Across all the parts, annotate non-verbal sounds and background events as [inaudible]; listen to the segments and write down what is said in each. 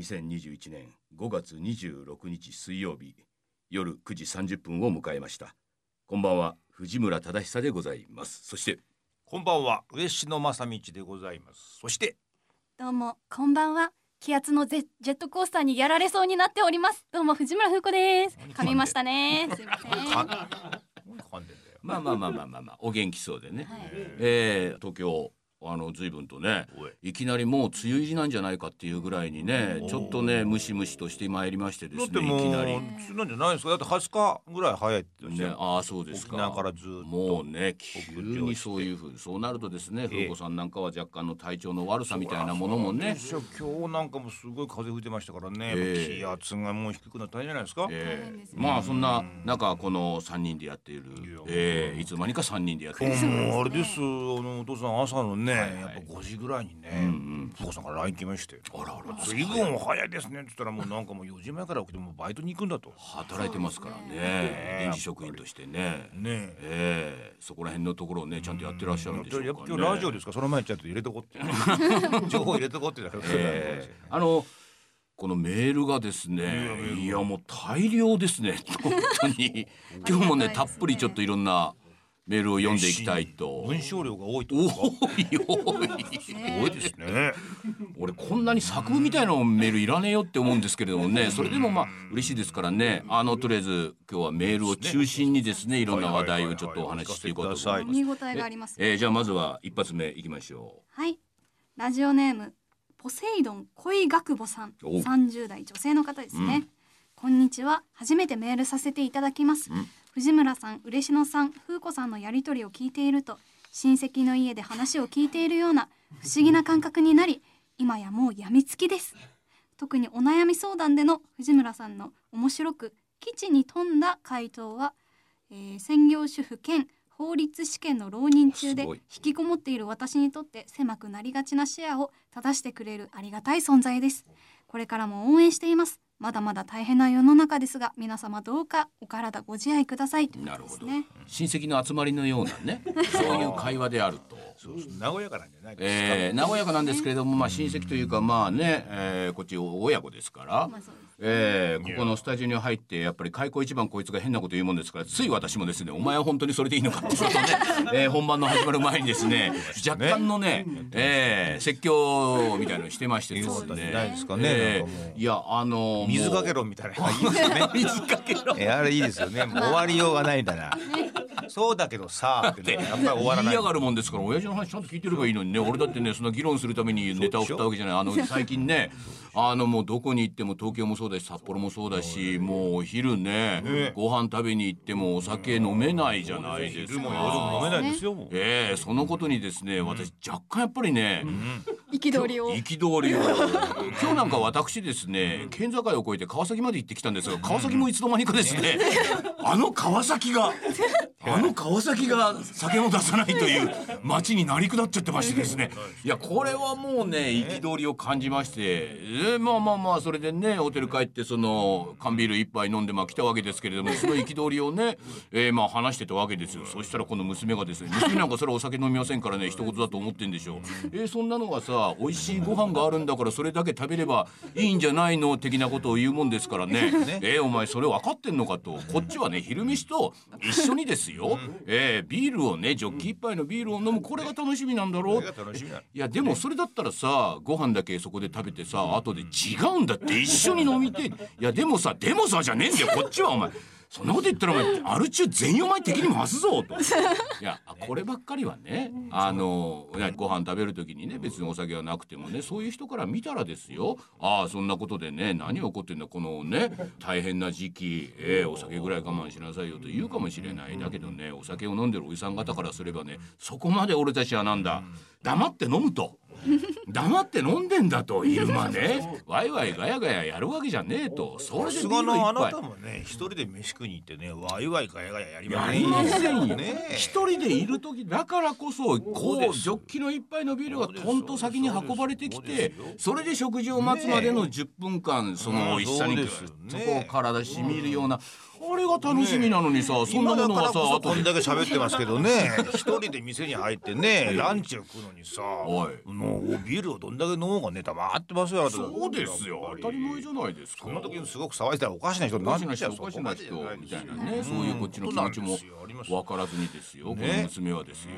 2021年5月26日水曜日夜9時30分を迎えました。こんばんは藤村忠久でございます。そしてこんばんは上野正道でございます。そしてどうもこんばんは。気圧のジェジェットコースターにやられそうになっております。どうも藤村風子です。噛みましたね。すいません。か噛んでんだよ。まあまあまあまあまあ、まあ、お元気そうでね、はい。えー東京あの随分とねおい。いきなりもう梅雨入りなんじゃないかっていうぐらいにねちょっとねムシムシとしてまいりましてですねいきなり。なんじゃないですか？だって20日ぐらい早いってねああそうですか。沖縄からずっと。もうね急にそういうふうそうなるとですねええ。風子さんなんかは若干の体調の悪さみたいなものもね。今日なんかもすごい風吹いてましたからね、ええ。気圧がもう低くなったんじゃないですか、まあそんな中この3人でやっているいやええいつの間にか3人でやっているあれですあのお父さん朝のね、はいはい。やっぱ5時ぐらいにうんうねん。福子さんから LINE 来まして。あらあら。随分早いですね。って言ったらもうなんかもう4時前から起きてもうバイトに行くんだと。働いてますからね。ね臨時職員としてね。ねえ。ええ。そこら辺のところをねちゃんとやってらっしゃるんでしょうかね。やっぱ今日ラジオですか？その前にちゃんと入れとこうって。[laughs] 情報入れとこうってだから、ええ。あのこのメールがですねいやもう大量ですね。本当に。[laughs] 今日もね。たっぷりちょっといろんなメールを読んでいきたいと。文章量が多いと多かい多い。[laughs] 多いですね。俺こんなに作文みたいなメールいらねえよって思うんですけれどもね。それでもまあ嬉しいですからね。あのとりあえず今日はメールを中心にですねいろんな話題をちょっとお話ししていこうと思います。見応えがありますえーじゃあまずは一発目いきましょはい。ラジオネームポセイドン恋学母さん。お30代女性の方ですね、こんにちは。初めてメールさせていただきます、うん藤村さん嬉野さん風子さんのやりとりを聞いていると親戚の家で話を聞いているような不思議な感覚になり今やもう病みつきです。特にお悩み相談での藤村さんの面白く基地に富んだ回答は、えー専業主婦兼法律試験の浪人中で引きこもっている私にとって狭くなりがちな視野を正してくれるありがたい存在です。これからも応援していますまだまだ大変な世の中ですが皆様どうかお体ご自愛ください。ということですね。う親戚の集まりのようなね [laughs] そういう会話であると。そうそう。和やかなんじゃないです。か、えー、和やかなんですけれども、まあ、親戚というかまあね、えーこっち親子ですから、まあそうですえーここのスタジオに入ってやっぱり開口一番こいつが変なこと言うもんですからつい私もですね「お前は本当にそれでいいのか」ってことをね、[laughs] えー本番の始まる前にですね若干のね、えー説教みたいなのしてましてですね。ね。ないですかねえーいやあのもう水かけろみたいな。いいですよね水かけろ。[laughs] えあれいいですよね。[laughs] もう終わりようがないんだな。そうだけどさあってねやっぱり終わらない。言いやがるもんですから親父の話ちゃんと聞いてればいいのにね。俺だってねそんな議論するためにネタを振ったわけじゃない。あの最近ねあのもうどこに行っても東京もそうだし札幌もそうだしもうお昼ねね。ご飯食べに行ってもお酒飲めないじゃないです昼も夜か。も飲めないですよもう。ええそのことにですね私若干やっぱりね憤りを。憤りを。[laughs] 今日なんか私ですね県境を越えて川崎まで行ってきたんですが川崎もいつの間にかですねあの川崎があの川崎が酒を出さないという街になり下っちゃってましてですね。いやこれはもうね憤りを感じまして、えーまあまあまあそれでねホテル帰ってその缶ビール一杯飲んでまあ来たわけですけれどもその憤りをね、[laughs] えーまあ話してたわけですよ。そしたらこの娘がですね娘なんかそれはお酒飲みませんからね一言だと思ってんでしょう。えーそんなのがさ美味しいご飯があるんだからそれだけ食べればいいんじゃないの的なことを言うもんですからね。えーお前それ分かってんのかと。こっちはね昼飯と一緒にですよ、[laughs] えービールをねジョッキ一杯のビールを飲むこれが楽しみなんだろう。いやでもそれだったらさご飯だけそこで食べてさ後で違うんだって。一緒に飲みていやでもさでもさじゃねえんだよ。こっちはお前。そんなこと言ったらお前アル中全員お前敵に回すぞと。いやこればっかりはねあのご飯食べる時にね別にお酒はなくてもねそういう人から見たらですよ。ああそんなことでね何起こってんだこのね大変な時期、ええお酒ぐらい我慢しなさいよと言うかもしれない。だけどねお酒を飲んでるおじさん方からすればねそこまで俺たちはなんだ。黙って飲むと。[laughs] 黙って飲んでんだと昼間ね。ワイワイガヤガヤやるわけじゃねえと。それでビールあなたもね一人で飯食いに行ってねワイワイガヤガヤやりまやせんよりませんよ。ね一人でいる時だからこそこうジョッキの一杯のビールがトンと先に運ばれてきてそれで食事を待つまでの10分間その美味しさにうん。グそうですよね。ッとこう体しみるようなあれが楽しみなのにさそんなものがさこんだけ喋ってますけどね。一人で店に入ってねランチを食うのにさ [laughs] おい。飲もうビールをどんだけ飲もうかね黙ってますよそうですよ。当たり前じゃないですか。そんな時にすごく騒いでたらおかしな人におかしなっちゃおかしな人みたいなね、うんそういうこっちの気持ちも分からずにですよ、こねの娘はですよ。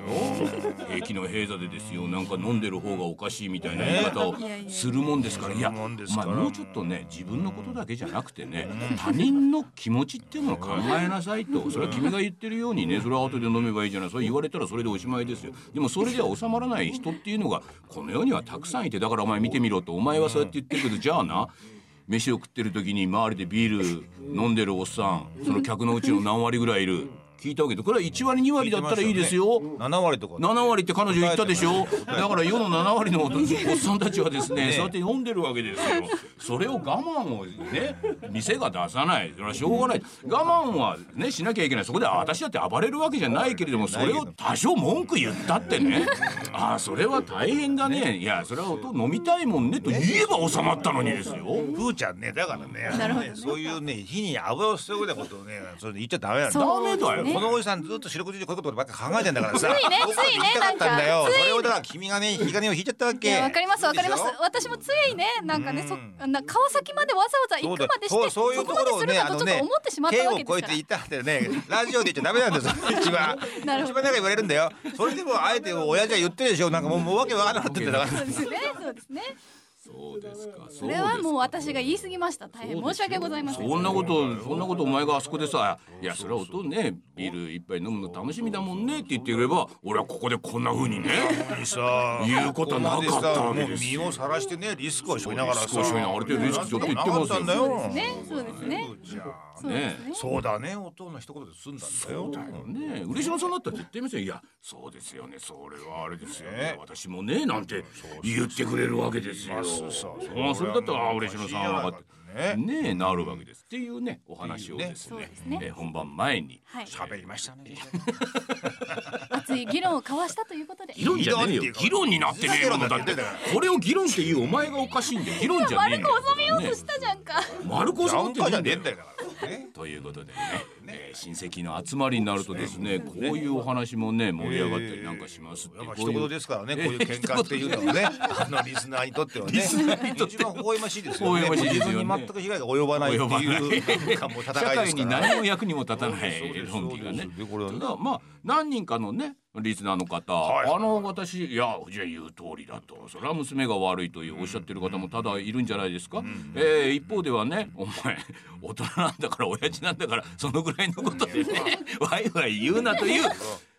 平気の平座でですよ。なんか飲んでる方がおかしいみたいな言い方をするもんですから。いやまあもうちょっとね自分のことだけじゃなくてね他人の気持ちっていうのを考えなさいと。それは君が言ってるようにね。それは後で飲めばいいじゃない。それ言われたらそれでおしまいですよ。でもそれでは収まらない人っていうのがこの世にはたくさんいてだからお前見てみろとお前はそうやって言ってるけどじゃあな飯を食ってる時に周りでビール飲んでるおっさんその客のうちの何割ぐらいいる。聞いたわけでこれは1割2割だったらいいですよ。7割とか。7割って彼女言ったでしょ？だから世の7割のおっさんたちはですねねそうやって飲んでるわけですよ。それを我慢をね店が出さない。それはしょうがない。我慢はねしなきゃいけない。そこであ私だって暴れるわけじゃないけれどもそれを多少文句言ったってね。ああそれは大変だね。いやそれは音飲みたいもんねと言えば収まったのにですよ。ふーちゃんねだからねなるほどね。そういうね火に油を注ぐようなことをねそれで言っちゃダメなんだ。ダメだよね。このおじさんずっと四六時中こういうことばっか考えてんだからさ。ついねついね言いたかったんだよ。なんか。それをだから君がね引き金を引いちゃったわけ。わかりますわかります。私もついねなんかねそうん。な川崎までわざわざ行くまでしてそうそういうそこまでするところをねかとちょっと思ってしまったわけですから。県を越えて言ったってねラジオで言っちゃダメなんですよ一番。[laughs] 一番なんか言われるんだよ。それでもあえて親父は言ってるでしょ。なんかもうもうわけわからなくなってんだから。そうですねそうですねそうですか。それはもう私が言い過ぎました。大変申し訳ございません。そんなことそんなことお前があそこでさ「いやそれは音ねビール一杯飲むの楽しみだもんね」って言ってくれば俺はここでこんな風にねさ言うことなかったわけですよ。もう身をさらしてねリスクを背負いながらさ。リスクを背負いながらある程度リスクちょっと言ってますよ。そうですね。じゃあそうですねそうだね。音の一言で済んだんだよ。ね。嬉野さんだったら絶対言いますよ。いやそうですよね。それはあれですよね。ね。私もねなんて言ってくれるわけですよ。そうそうああそれだったらあ嬉野さんは分かって。ね。なるわけです。っていうねお話をですね。そうですね。えー本番前に。はい。喋りましたね。[laughs] 熱い議論を交わしたということで。議論じゃねえよ。議論っていうか。議論になってねえものだって。これを議論っていうお前がおかしいんだよ。議論じゃねえ丸のく収めようとしたじゃんか。丸く収まってなんかじゃねえんだよということでね、えー親戚の集まりになるとですね、こういうお話もね盛り上がったりなんかしますって、いう一言ですからねこういう喧嘩っていうのはね。あのリスナーにとってはね。一番微笑ましいですよね。微笑ましいですよね。自分に全く被害が及ばないっていい。うかも戦いです会にから何の役にも立たない論議がね。ただまあ何人かのねリスナーの方、はい。あの私いやじゃあ言う通りだと。それは娘が悪いというおっしゃってる方もただいるんじゃないですか、えー一方ではねお前大人なんだから親父なんだからそのぐらいのことでねワイワイ言うなという、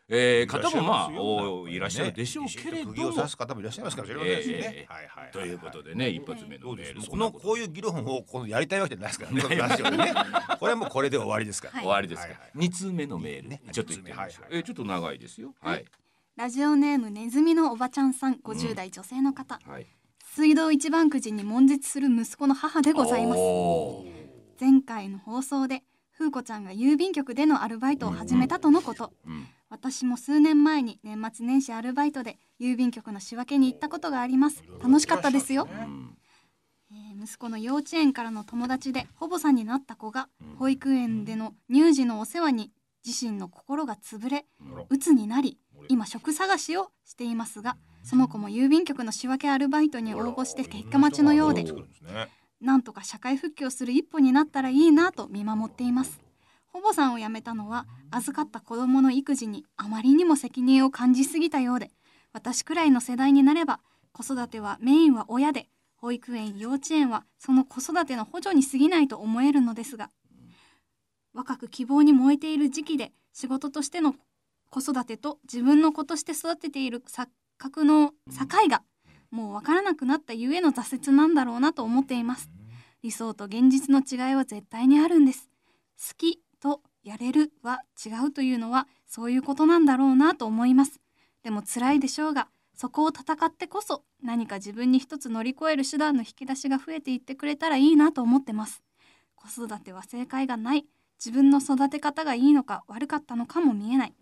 えー方もまあおいらっしゃるでしょうけれども、釘を刺す方もいらっしゃいますからそれはですねえーはいはい。ということでね一発目のメール。このこういう議論をこのやりたいわけじゃないですからね。ね。これはもうこれで終わりですから。はい。終わりですか、はいはい。二通目のメール、ちょっと言ってみましょう、二通目はい。えーちょっと長いですよ。はい、ラジオネームネズミのおばちゃんさん50代女性の方、はい。水道一番くじに悶絶する息子の母でございます。前回の放送で風子ちゃんが郵便局でのアルバイトを始めたとのこと、うん私も数年前に年末年始アルバイトで郵便局の仕分けに行ったことがあります。楽しかったですよ、うん。えー息子の幼稚園からの友達で保母さんになった子が保育園での乳児のお世話に自身の心が潰れ鬱になり今職探しをしていますがその子も郵便局の仕分けアルバイトに応募して結果待ちのようでなんとか社会復帰をする一歩になったらいいなと見守っています保母さんを辞めたのは預かった子供の育児にあまりにも責任を感じすぎたようで私くらいの世代になれば子育てはメインは親で保育園幼稚園はその子育ての補助に過ぎないと思えるのですが若く希望に燃えている時期で仕事としての子育てと自分の子として育てている錯覚の境がもう分からなくなったゆえの挫折なんだろうなと思っています。理想と現実の違いは絶対にあるんです。好きとやれるは違うというのはそういうことなんだろうなと思います。でも辛いでしょうがそこを戦ってこそ何か自分に一つ乗り越える手段の引き出しが増えていってくれたらいいなと思ってます。子育ては正解がない。自分の育て方がいいのか悪かったのかも見えない。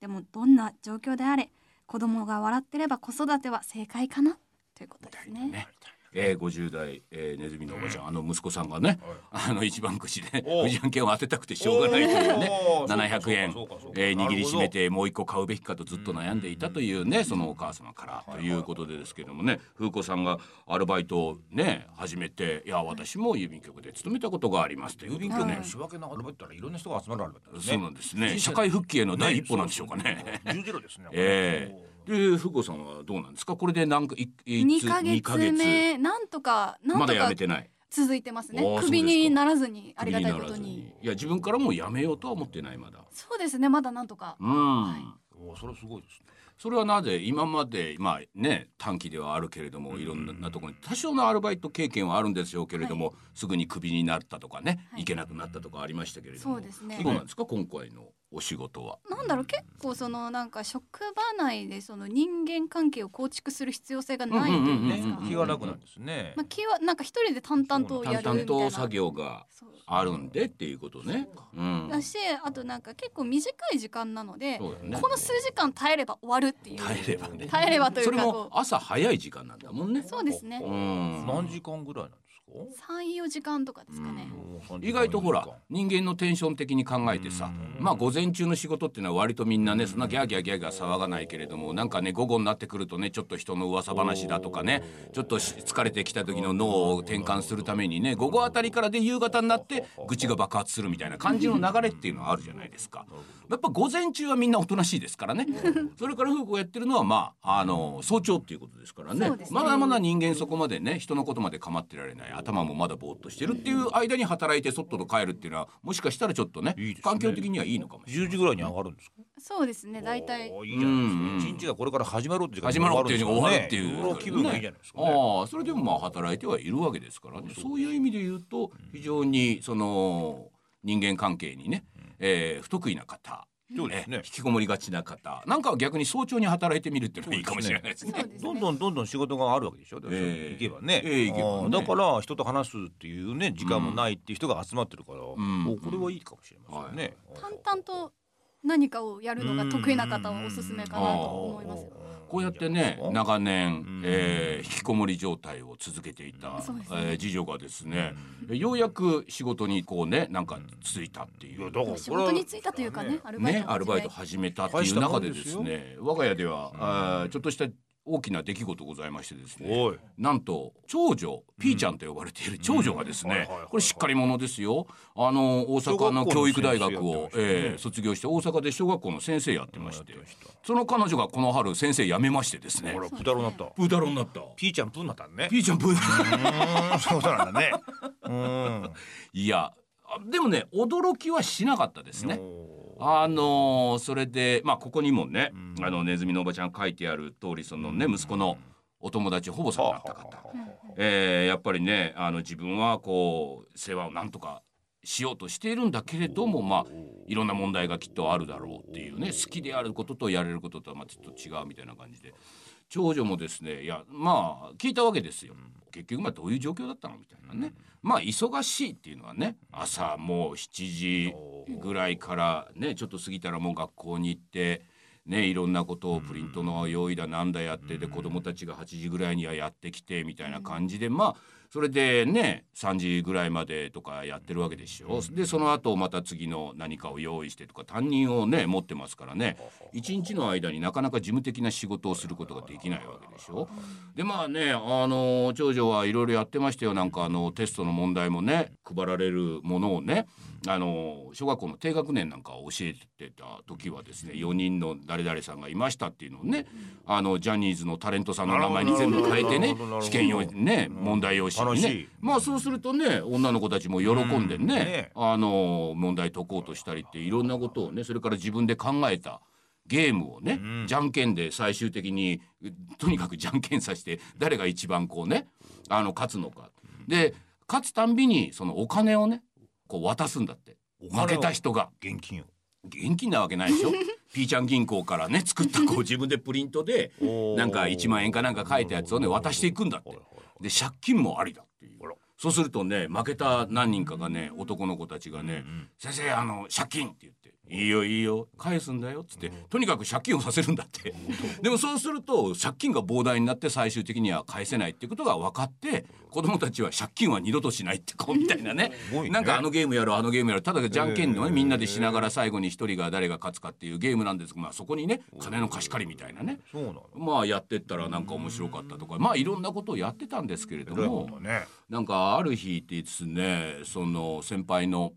でもどんな状況であれ子供が笑ってれば子育ては正解かな。ということですね。ね。えー、50代、えー、ネズミのおばちゃん、あの息子さんがね、あの一番くじでおくじ案件を当てたくてしょうがないというねおー。700円えー握りしめてもう一個買うべきかとずっと悩んでいたというねそのお母様からということでですけどもね風子さんがアルバイトをね始めていや私も郵便局で勤めたことがありますという郵便局の仕分けのアルバイトらいろんな人が集まるアルバイトですね。そうなんですね。社会復帰への第一歩なんでしょうかね。十字路ですね [laughs] ええで風子さんはどうなんですか？これで何かいい二つ二ヶ月目なんとかなんまだとかやめてない。続いてますねあーそうですか。クビにならずにありがたいこと首にいや自分からもやめようとは思ってないまだ。そうですねまだなんとか。うん、おーそれすごいですね。それはなぜ今までまあね短期ではあるけれどもいろんなところに多少のアルバイト経験はあるんでしょうけれども、すぐにクビになったとかね、はい。い、けなくなったとかありましたけれども。そうですね。どうなんですか？今回のお仕事は。なんだろう結構そのなんか職場内でその人間関係を構築する必要性がないというんですか気が楽なんですね。まあ気はなんか一人で淡々とやるみたいな。淡々と作業があるんでっていうことね。うん、だしあとなんか結構短い時間なので、この数時間耐えれば終わるっていう。耐えればね。耐えればといそう。れもかこ朝早い時間なんだもんね。う。そうですね。うん。何時間ぐらいなんですか三四時間とかですかね、意外とほら人間のテンション的に考えてさまあ午前中の仕事っていうのは割とみんなねそんなギャーギャーギャーギャー騒がないけれどもなんかね午後になってくるとねちょっと人の噂話だとかねちょっとし疲れてきた時の脳を転換するためにね午後あたりからで夕方になって愚痴が爆発するみたいな感じの流れっていうのはあるじゃないですか。やっぱ午前中はみんなおとなしいですからね。それから風子がやってるのはまああの早朝っていうことですからね。ね。まだまだ人間そこまでね人のことまで構ってられない頭もまだぼーっとしてるっていう間に働いてそっとと帰るっていうのはもしかしたらちょっとねね。環境的にはいいのかもしれない。10時ぐらいに上がるんですか？そうですね大体。いいじゃないですか。うんうん。一日がこれから始まるっていうか始まろうっていうのが終わるっていう、気分がいいじゃないですかね。ああそれでもまあ働いてはいるわけですからね。そういう意味で言うと非常にその人間関係にね、えー不得意な方そうですね。引きこもりがちな方。なんかは逆に早朝に働いてみるっていうのがいいかもしれないですね。ね。どんどんどんどん仕事があるわけでしょ、ええ。行けばね,、だから人と話すっていうね時間もないっていう人が集まってるから、うこれはいいかもしれませんね、淡々と何かをやるのが得意な方はおすすめかなと思いますよ。こうやってねうん長年ん、えー引きこもり状態を続けていた、えー次女がですね、ようやく仕事にこうねなんかついたっていいう仕事に就いたというかねアルバイトね、をアルバイト始始めたっていう中でですね我が家では、あーちょっとした大きな出来事ございましてですねなんと長女ピーちゃんと呼ばれている長女がですねこれしっかり者ですよ。あの大阪の教育大学をえー卒業して大阪で小学校の先生やってましてその彼女がこの春先生辞めましてですねほらプタロになった。プータローになった。ピーちゃんプーになったんね。ピーちゃんプー [laughs] そうなんだね。うん。いやあでもね驚きはしなかったですね。おあのーそれでまあここにもね、うん。あのネズミのおばちゃん書いてある通りそのね息子のお友達ほぼさんになった方、えーやっぱりねあの自分はこう世話をなんとかしようとしているんだけれどもまあいろんな問題がきっとあるだろうっていうね好きであることとやれることとはまあちょっと違うみたいな感じで長女もですねいやまあ聞いたわけですよ。結局まあどういう状況だったのみたいなね、まあ忙しいっていうのはね朝もう7時ぐらいからねちょっと過ぎたらもう学校に行ってねいろんなことをプリントの用意だなんだやってで子供たちが8時ぐらいにはやってきてみたいな感じでまあそれでね3時ぐらいまでとかやってるわけでしょ。でその後また次の何かを用意してとか担任をね持ってますからね。一日の間になかなか事務的な仕事をすることができないわけでしょ。でまあねあの長女はいろいろやってましたよ。なんかあのテストの問題もね配られるものをねあの小学校の低学年なんかを教えてた時はですね4人の誰々さんがいましたっていうのをねあのジャニーズのタレントさん。の名前に全部変えてね試験用にね問題用紙にね。楽しい。まあそうするとね女の子たちも喜んでうん。ね。ねあの問題解こうとしたりっていろんなことをねそれから自分で考えたゲームをね、うん。じゃんけんで最終的にとにかくじゃんけんさせて誰が一番こうねあの勝つのか。で勝つたんびにそのお金をねこう渡すんだって。負けた人が。現金を。現金なわけないでしょ？[laughs] ピーちゃん銀行からね作ったこう自分でプリントでなんか1万円かなんか書いたやつをね渡していくんだってで借金もありだっていう。そうするとね負けた何人かがね男の子たちがねうん「先生あの借金」って言っていいよいいよ返すんだよっつってとにかく借金をさせるんだって。[laughs] でもそうすると借金が膨大になって最終的には返せないっていうことが分かって子供たちは借金は二度としないってこうみたいなね。ね。なんかあのゲームやろうあのゲームやろう。ただじゃんけんのねみんなでしながら最後に一人が誰が勝つかっていうゲームなんですが、まあ、そこにね金の貸し借りみたいなね。そうなの。まあやってったらなんか面白かったとか。まあいろんなことをやってたんですけれどもね。なんかある日ってですねその先輩の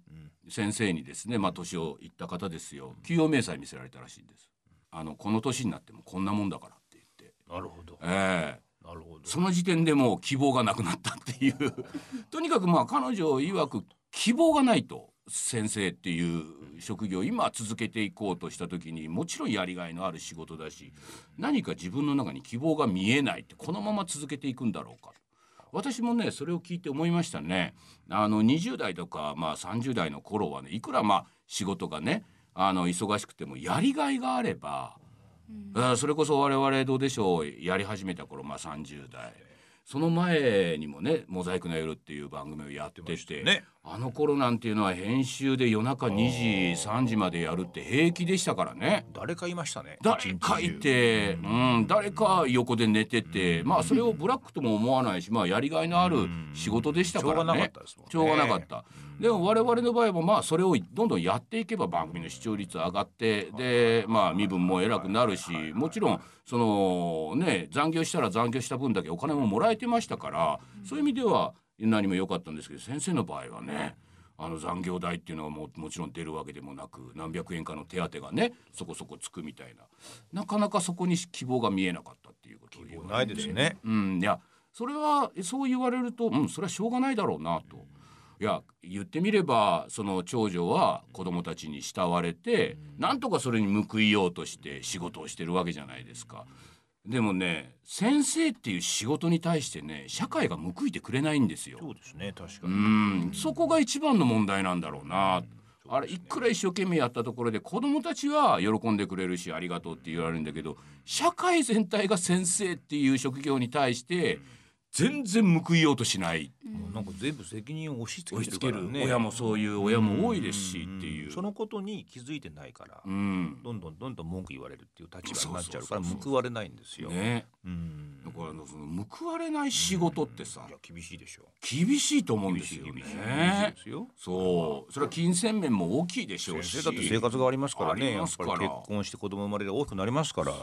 先生にですねまあ年をいった方ですよ。給与明細見せられたらしいんです。あのこの年になってもこんなもんだからって言って、なるほど。ええ。なるほど。その時点でもう希望がなくなったっていう。[laughs] とにかくまあ彼女曰く希望がないと先生っていう職業を今続けていこうとした時にもちろんやりがいのある仕事だし何か自分の中に希望が見えないってこのまま続けていくんだろうか私もねそれを聞いて思いましたね。あの20代とか、まあ、30代の頃はねいくらまあ仕事がねあの忙しくてもやりがいがあればあーそれこそ我々どうでしょうやり始めた頃まあ30代。その前にもね「モザイクの夜」っていう番組をやってて、ねあの頃なんていうのは編集で夜中2時3時までやるって平気でしたからね。誰かいましたね。誰かいて、うん、誰か横で寝てて、まあそれをブラックとも思わないし、まあやりがいのある仕事でしたからね。しょうがなかったですもんね。しょうがなかった。でも我々の場合もまあそれをどんどんやっていけば番組の視聴率上がってでまあ身分も偉くなるしもちろんそのね残業したら残業した分だけお金ももらえてましたからそういう意味では何も良かったんですけど先生の場合はねあの残業代っていうのはももちろん出るわけでもなく何百円かの手当がねそこそこつくみたいななかなかそこに希望が見えなかったっていうことを言われてないですねうん、いやそれはそう言われると、うん、それはしょうがないだろうなと。いや言ってみればその長女は子供たちに慕われて、なんとかそれに報いようとして仕事をしてるわけじゃないですか。でもね先生っていう仕事に対してね社会が報いてくれないんですよ。そうですね確かうにんそこが一番の問題なんだろうな。あれいくら一生懸命やったところで子供たちは喜んでくれるしありがとうって言われるんだけど社会全体が先生っていう職業に対して全然報いようとしない。もうなんか全部責任を押し付けてるね。親もそういう親も多いですしっていう。そのことに気づいてないからうん。どんどんどんどん文句言われるっていう立場になっちゃうから報われないんですよ。ね、うん。だからあのその報われない仕事ってさ厳しいでしょ。厳しいと思うんですよね。ですよ。そう。それは金銭面も大きいでしょうし。だって生活がありますからあね結婚して子供生まれて大きくなりますから。やっ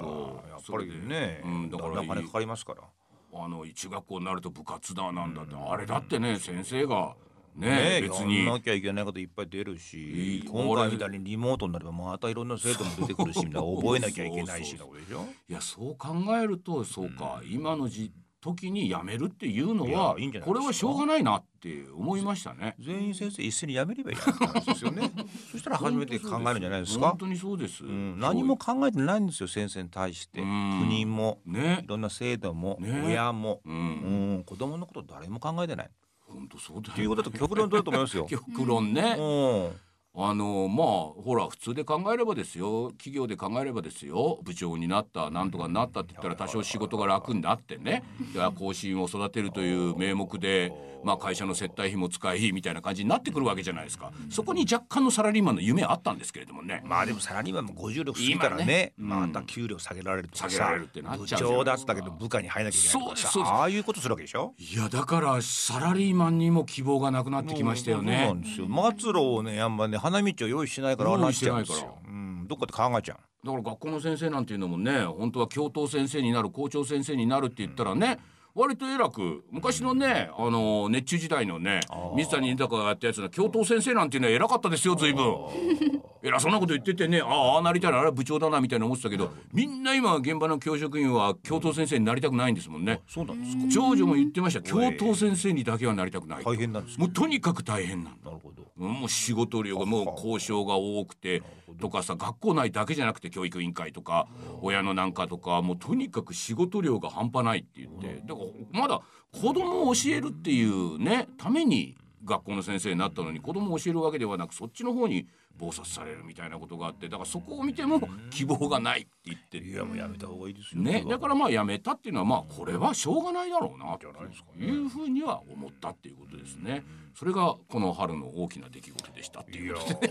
ぱりね。うん。だからだんだん金かかりますから。あの中学校になると部活だなんだって、あれだってね先生がねね別に。なきゃいけないこといっぱい出るいしい今回みたいにリモートになればまたいろんな生徒も出てくるし覚えなきゃいけないしいやそう考えるとそうか、今のじ時に辞めるっていうのはいやいいんじゃないですか。これはしょうがないなって思いましたね。全員先生一斉に辞めればいい。[laughs] ですよね。そしたら初めて考えるんじゃないですか？本当にそうです。うん、何も考えてないんですよ先生に対して。うん。国もね。い。ろんな制度も、ね。親も、う。うん。ん、子供のこと誰も考えてない。本当そうだよ、っていうことだと極論だと思いますよ。[laughs] 極論ね。うんあのまあほら普通で考えればですよ。企業で考えればですよ。部長になったなんとかなったって言ったら多少仕事が楽になってね。で後進を育てるという名目で、まあ、会社の接待費も使いみたいな感じになってくるわけじゃないですか。そこに若干のサラリーマンの夢あったんですけれどもね。まあでもサラリーマンも50六過ぎたらね今ね。うん。また給料下げられると下げられるってなっ部ちゃうじゃない長だったけど部下に入らなきゃいけないそうああいうことするわけでしょ？いやだからサラリーマンにも希望がなくなってきましたよそうなねん。ですよ。末路をねやんばね花道を用意してないからああなっちゃうんです用意してないよ、うん、どっかで考えちゃう。だから学校の先生なんていうのもね本当は教頭先生になる校長先生になるって言ったらね、割と偉く昔のねあの熱中時代のね水谷豊がやったやつの教頭先生なんていうのは偉かったですよ随分。偉そうなこと言っててねああなりたいなあれは部長だなみたいな思ってたけどみんな今現場の教職員は教頭先生になりたくないんですもんね。そうなんですか。長女も言ってました。教頭先生にだけはなりたくない大変なんですか。もうとにかく大変なんだ。なるほど。もう仕事量がもう交渉が多くてとかさ学校内だけじゃなくて教育委員会とか親のなんかとかもうとにかく仕事量が半端ないって言って。だからまだ子供を教えるっていうねために学校の先生になったのに子供を教えるわけではなくそっちの方に忙殺されるみたいなことがあってだからそこを見ても希望がないって言っていやもうやめた方がいいですよね、だかららまあやめたっていうのはまあこれはしょうがないだろうなというふうには思ったっていうことですね。それがこの春の大きな出来事でしたっていうことで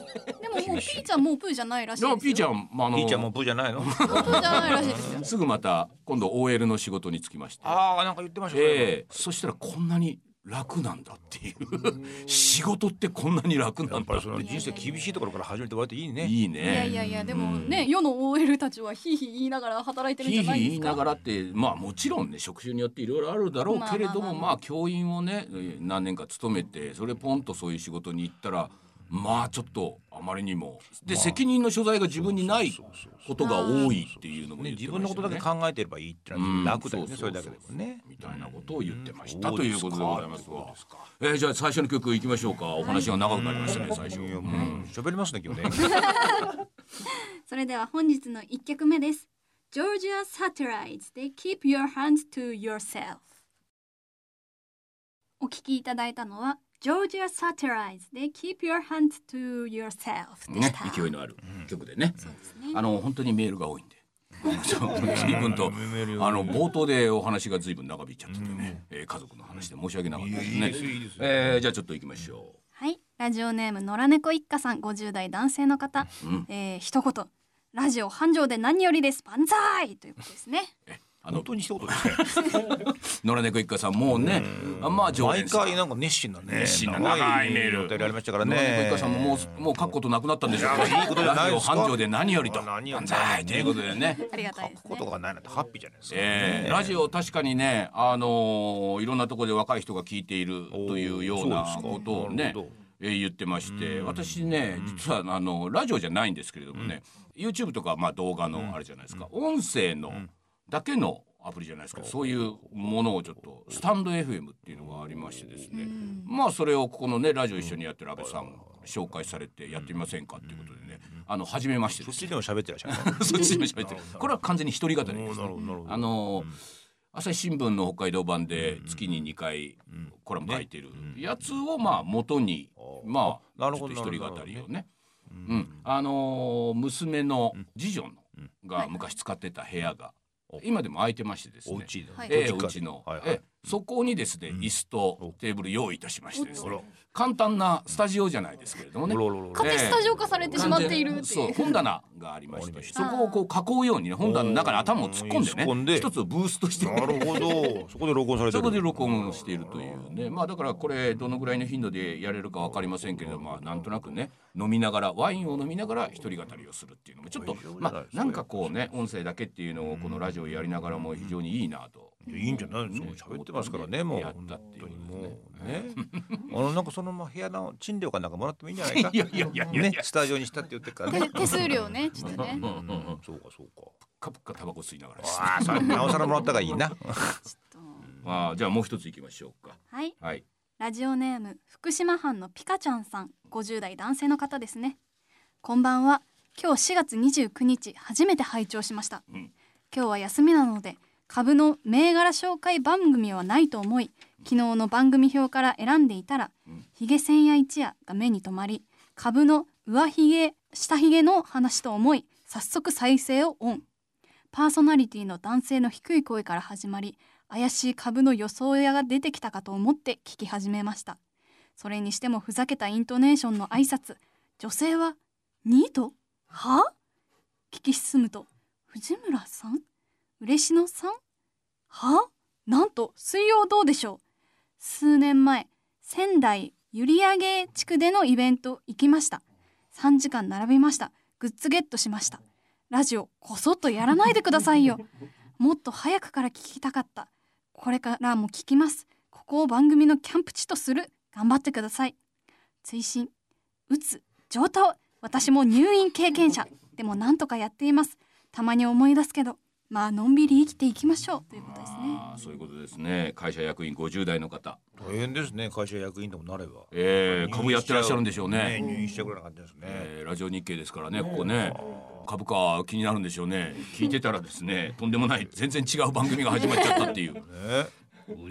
ももうピーちゃんもうプーじゃないらしいですよ。いやピーちゃん、まあ、あのピーちゃんもプーじゃないの？プーじゃないらしいです [laughs] ぐまた今度 OL の仕事に就きまして。ああなんか言ってましたね、ええ。そしたらこんなに楽なんだっていう。仕事ってこんなに楽なんだってやっぱりその人生厳しいところから始めて割といいね。いいいやいねやいやでもね、世の OL たちはヒーヒー言いながら働いてるんじひいひゃないですかい言いな。がらってまあもちろんね職種によっていろいろあるだろうけれどもまあ教員をね何年か勤めてそれポンとそういう仕事に行ったらまあちょっとあまりにも。で責任の所在が自分にないことが多いっていうのもね、自分のことだけ考えてればいいってのは楽だよね、それだけでもね。みたいなことを言ってました、うん。ということでございますがえーじゃあ最初の曲いきましょうか。お話が長くなりましたねううん。喋りますね今日ね。[laughs] それでは本日の一曲目です。Georgia Satellites で Keep Your Hands to Yourself お聴きいただいたのは Georgia Satellites で Keep Your Hands to Yourself. でねした。勢いのある曲でね、そうですね。あの本当にメールが多いんで。[laughs] 随分とあの冒頭でお話が随分長引いちゃっててね、えー家族の話で申し訳なかったですね。えーじゃあちょっと行きましょはい、ラジオネーム野良猫一家さん50代男性の方、うん。えー一言。ラジオ繁盛で何よりです。万歳ということですね。う。あの本当に一言ですね。[laughs] 野良猫一家さんもうね、あまあ常毎連さん。回なんか熱心なね。熱心な長いメール。お便りありましたから野良猫一ね家。さんももうもう書くことなくなったんでしょういやいいことじゃないラジオですか繁盛で何よりと。何より。万歳ということでね。ありがたいですね。書くこと。がないなんてハッピーじゃないですか。えーラジオ確かにね、あのーいろんなところで若い人が聞いているというようなですか。ことをねなるほど、えー言ってまして私ね実はあのラジオじゃないんですけれどもね、YouTube とかまあ動画のあれじゃないですか、音声のだけのアプリじゃないですか、そういうものをちょっとスタンド FM っていうのがありましてですね、まあそれをここのねラジオ一緒にやってる安倍さん紹介されてやってみませんかっていうことでね、あの初めましてですそっちでも喋ってらっしゃるね。[laughs] そっちでも喋ってる。これは完全に一人語りです、なるほどなるほど。あの朝日新聞の北海道版で月に2回コラム書いてるやつをまあ元にまあちょっと一人語りをね。うん、あのー娘の次女のが昔使ってた部屋が今でも空いてましてですね。お家で。はい。ええご実家うちの、はいはい。ええそこにですね、椅子とテーブル用意いたしましてですね。簡単なスタジオじゃないですけれどもね。勝手スタジオ化されてしまっているっていう。そう本棚がありまして [laughs] そこをこう囲うようにね本棚の中に頭を突っ込んで突っ込んでね。一つをブーストして。なるほど。そこで録音されてる。そこで録音しているというね。まあだからこれどのぐらいの頻度でやれるかわかりませんけれどまあなんとなくね飲みながらワインを飲みながら一人語りをするっていうのもちょっとまあなんかこうね音声だけっていうのをこのラジオやりながらも非常にいいなと。いいんじゃない？ですか。喋ってますからね、もう。やったっていう本当にねもうね。あのなんかそのまま部屋の賃料かなんかもらってもいいんじゃないか？[laughs] いやいやいやいや。ね、スタジオにしたって言ってるから。ね。手手数料ねちょっとね。うん。うんうんそうかそうか。カプカタバコ吸いながらああ、それなおさらもらったがいいな。まあじゃあもう一ついきましょうか。はい。はい。ラジオネーム福島藩のピカちゃん。さん。50代男性の方ですねこん。ばん。は今日4月29日初めて拝聴しました、うん。今日は休みなので株の銘柄紹介番組はないと思い昨日の番組表から選んでいたら、うんヒゲ千夜一夜が目に留まり株の上ひげ下ひげの話と思い早速再生をオン。パーソナリティの男性の低い声から始まり怪しい株の予想屋が出てきたかと思って聞き始めました。それにしてもふざけたイントネーションの挨拶女性はニートは？聞き進むと藤村さん？嬉野さん？は？なんと水曜どうでしょう？数年前仙台閖上地区でのイベント行きました。3時間並びました。グッズゲットしました。ラジオこそっとやらないでくださいよ。もっと早くから聞きたかった。これからも聞きます。ここを番組のキャンプ地とする。頑張ってください。追伸うつ上等。私も入院経験者。でもなんとかやっています。たまに思い出すけど。まあのんびり生きていきましょうということですねああそういうことですね。会社役員50代の方、大変ですね、会社役員でもなれば。えー、株やってらっしゃるんでしょうね。入院しちゃうぐらいな感じですね。えーラジオ日経ですからね、ここね。株価気になるんでしょうね。聞いてたらですね、とんでもない全然違う番組が始まっちゃったっていう。ね。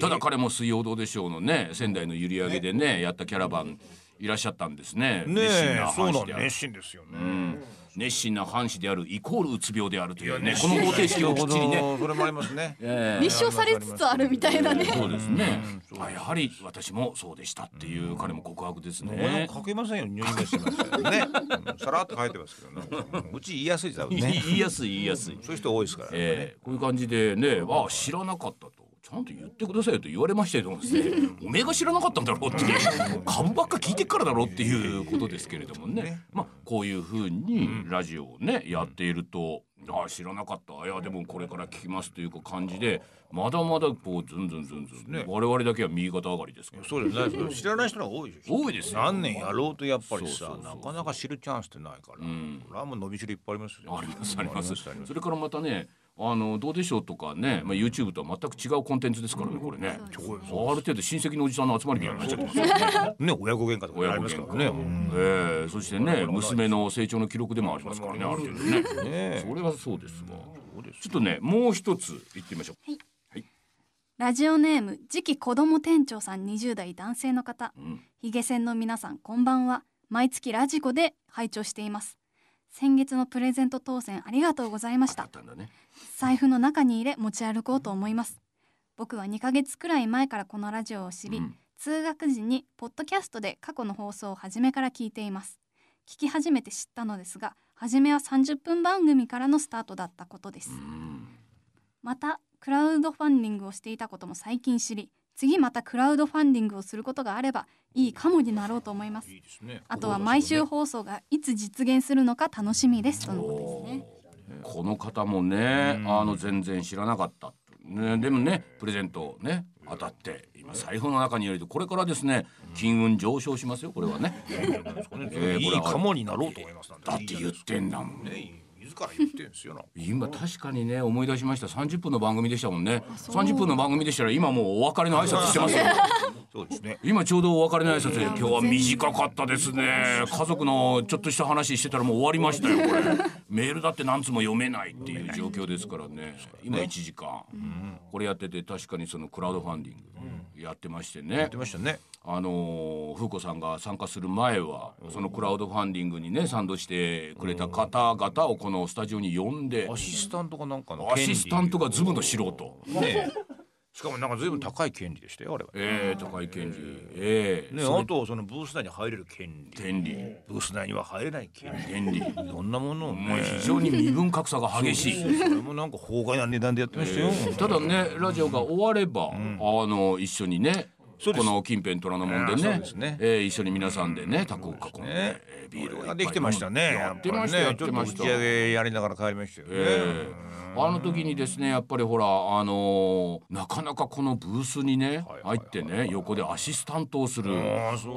ただ彼も水曜どうでしょうのね、仙台の閖上でね、やったキャラバンいらっしゃったんですね。ねえ、そうな熱心な話での熱心ですよね。うん熱心な藩士であるイコールうつ病であるというねこの方程式をきっちりね。それもありますね。ええ立証されつつあるみたいなねそうですねうん。あやはり私もそうでしたっていう彼も告白です俺ねも。書けませんよ入院してますけどね。[laughs] うんさらっと書いてますけどね。うち言いやすいですよ言ね。いやすい言いやすい。そういう人多いですから。ええこういう感じでね、あ知らなかったと。ちゃんと言ってくださいよと言われましたけどもですねおめえが知らなかったんだろうって株ばっかだろうっていうことですけれどもね。まあこういうふうにラジオをねやっているとあ知らなかった。いやでもこれから聞きますという感じでまだまだこうずんずんずんずん、ね。我々だけは右肩上がりですからそうですね。知らない人が多いでしょ。多いですよ。何年やろうとやっぱりさなかなか知るチャンスってないから。ん。これはもう伸びしろいっぱいありますよ。ありますあります。それからまたねあのどうでしょうとかね、まあ、YouTube とは全く違うコンテンツですからねこれね。ある程度親戚のおじさんの集まりみたいになっちゃってますよね。ね親子喧嘩とかありますからね。うん。ええそしてね娘の成長の記録でもありますからねある程度ね。ね。それはそうですわ。そうです。ちょっとねもう一つ言ってみましょう。ラジオネーム次期子ども店長さん20代男性の方。うん。ヒゲ線の皆さんこんばんは。毎月ラジコで拝聴しています。先月のプレゼント当選ありがとうございましだたったんだね財布の中に入れ持ち歩こうと思います。僕は2ヶ月くらい前からこのラジオを知り、うん。通学時にポッドキャストで過去の放送を初めから聞いています。聞き始めて知ったのですが初めは30分番組からのスタートだったことです。うん。またクラウドファンディングをしていたことも最近知り次またクラウドファンディングをすることがあればいいかもになろうと思います。ね。あとは毎週放送がいつ実現するのか楽しみです。とのことですねこの方もねあの全然知らなかったねでもねプレゼントね当たって今財布の中に入れてこれからですね金運上昇しますよこれはね。えーいいかもになろうと思いますだって言ってんだもん。ね自ら言ってんですよな。今確かにね思い出しました。30分の番組でしたもんね。30分の番組でしたら今もうお別れの挨拶してますよ。[laughs] そうですね。今ちょうどお別れの挨拶で今日は短かったですね。家族のちょっとした話してたらもう終わりましたよこれ。[laughs] メールだって何つも読めないっていう状況ですからね。今1時間。これやってて確かにそのクラウドファンディングやってましてね。言ってましたね。あのー風子さんが参加する前はそのクラウドファンディングにね賛同してくれた方々をこのスタジオに呼んでアシスタントかなんかのアシスタントがズブの素人。ね。しかもなんか随分高い権利でしたよあれは。ええ高い権利。ええ。ね、あとそのブース内に入れる権利。権利。ブース内には入れない権利。権利。いろんなものをね。非常に身分格差が激しい。それもなんか法外な値段でやってましたよ、ただねラジオが終われば、あの一緒にねこの近辺虎ノ門でねですね。えー一緒に皆さんでねタコを囲んで、ね。えービールをで。きてましたねやってましたややってました。ちょっと打ち上げやりながら帰りましたよね、ええあの時にですねやっぱりほらあのーなかなかこのブースにね入ってね横でアシスタントをする。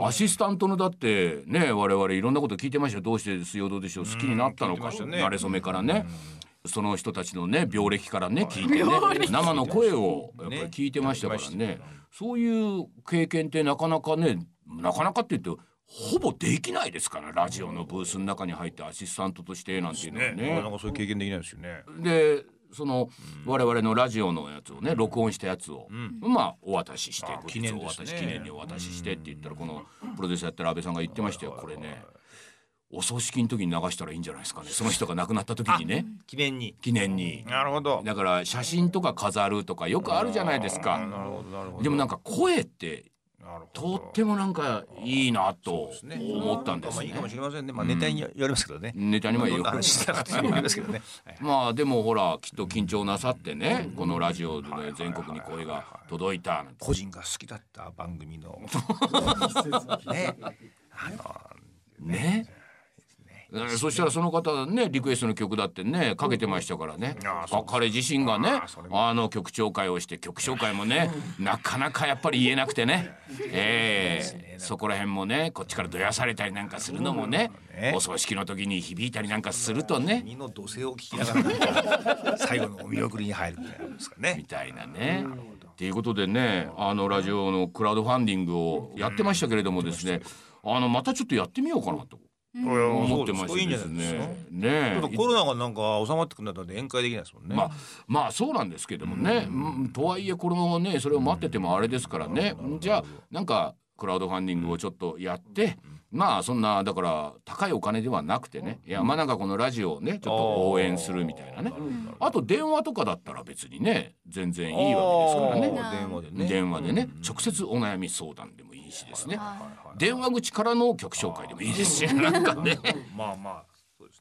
アシスタントのだってね我々いろんなこと聞いてましたよ。どうして水曜どうでしょう好きになったのか。聞いてましたね。慣れ初めからね。その人たちのね病歴からね聞いてね生の声をやっぱり聞いてましたからね。そういう経験ってなかなかねなかなかって言ってほぼできないですからラジオのブースの中に入ってアシスタントとしてなんていうのはね。なかなかそういう経験できないですよね。でその我々のラジオのやつをね録音したやつを、まあお渡しして記念記念にお渡ししてって言ったらこのプロデューサーやってる安倍さんが言ってましたよ。これねお葬式の時に流したらいいんじゃないですかね。その人が亡くなった時にね。記念に。記念に。なるほど。だから写真とか飾るとかよくあるじゃないですか。なるほどなるほど。でもなんか声ってなるほど。とってもなんかいいなとね。思ったんですね。まあいいかもしれませんね。まあネタに言われますけどね、ネタにはよくます。けどね。はいまあでもほらきっと緊張なさってねこのラジオでね全国に声が届いた。個人が好きだった番組の。[laughs] ね。あのねえーそしたらその方ねリクエストの曲だってねかけてましたからね。うあ彼自身がねあの曲紹介をして曲紹介もねなかなかやっぱり言えなくてね。[laughs] ええそこら辺もねこっちからどやされたりなんかするのもねね。お葬式の時に響いたりなんかするとね身の土星を聞きながら最後のお見送りに入るみたいなんですかみね。たいなね。っていうことでねあのラジオのクラウドファンディングをやってましたけれどもですねあのまたちょっとやってみようかなと思思ってましていいんじです。ね。ねちょっとコロナがなんか収まってくるんだったら宴会できないですもんね。まあまあそうなんですけどもね、うん。とはいえこれもねそれを待っててもあれですからね。じゃあなんかクラウドファンディングをちょっとやって、まあそんなだから高いお金ではなくてね。いやまあなんかこのラジオをねちょっと応援するみたいなね。あと電話とかだったら別にね全然いいわけですからね。電話でね。電話でね、直接お悩み相談でもいいしですね、は電話口からの曲紹介でもいいですしなんかね。まあまあ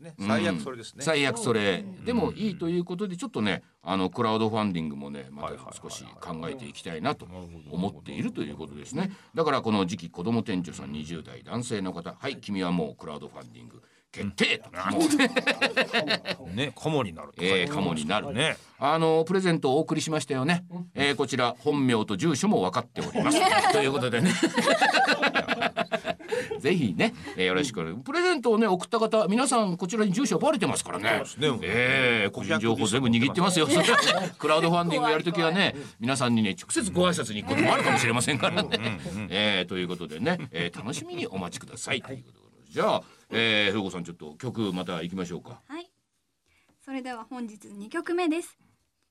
ですね。最悪それですね、最悪それ。でもいいということでちょっとねあのクラウドファンディングもねまた少し考えていきたいなと思っているということですね。だからこの時期子ども店長さん20代男性の方。はい君はもうクラウドファンディング決定と。もう [laughs] ねカモになるえー、カモになるね。あのプレゼントをお送りしましたよね、えー、こちら本名と住所も分かっております。[laughs] ということでね [laughs] ぜひね、えー、よろしく。お願いプレゼントをね送った方皆さんこちらに住所バレてますからね。ね。えー、個人情報全部握ってますよ。[laughs] クラウドファンディングやるときはね皆さんにね直接ご挨拶に行くこともあるかもしれませんからね、えー、ということでね、えー、楽しみにお待ちください。といじゃあ、えー、ふうこさんちょっと曲また行きましょうか。はい。それでは本日2曲目です。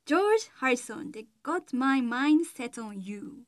ジョージ・ハリソンで Got My Mind Set on You